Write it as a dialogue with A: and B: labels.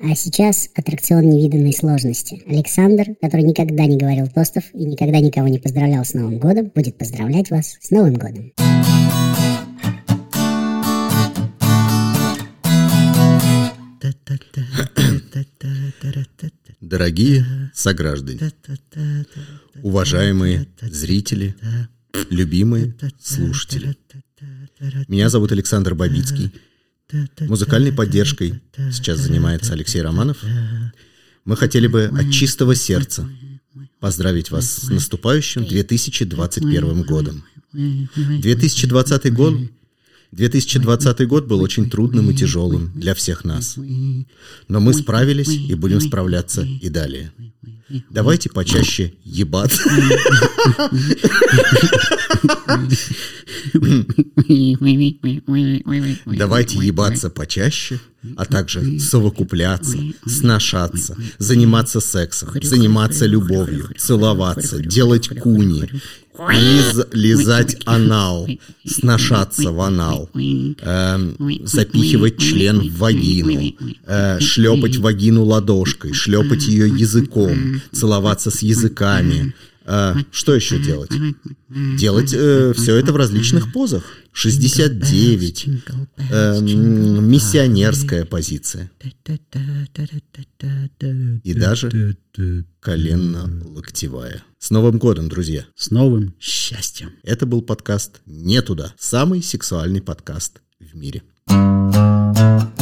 A: А сейчас аттракцион невиданной сложности. Александр, который никогда не говорил тостов и никогда никого не поздравлял с Новым годом, будет поздравлять вас с Новым годом.
B: Дорогие сограждане, уважаемые зрители, любимые слушатели. Меня зовут Александр Бабицкий. Музыкальной поддержкой сейчас занимается Алексей Романов. Мы хотели бы от чистого сердца поздравить вас с наступающим 2021 годом. 2020 год 2020 год был очень трудным и тяжелым для всех нас. Но мы справились и будем справляться и далее. Давайте почаще ебаться. Давайте ебаться почаще, а также совокупляться, сношаться, заниматься сексом, заниматься любовью, целоваться, делать куни, лиз, лизать анал, сношаться в анал, э, запихивать член в вагину, э, шлепать вагину ладошкой, шлепать ее языком, целоваться с языками, а, что еще делать? Делать э, все это в различных позах. 69. Э, миссионерская позиция. И даже коленно-локтевая. С Новым годом, друзья!
C: С новым счастьем!
B: Это был подкаст «Не туда». Самый сексуальный подкаст в мире. thank you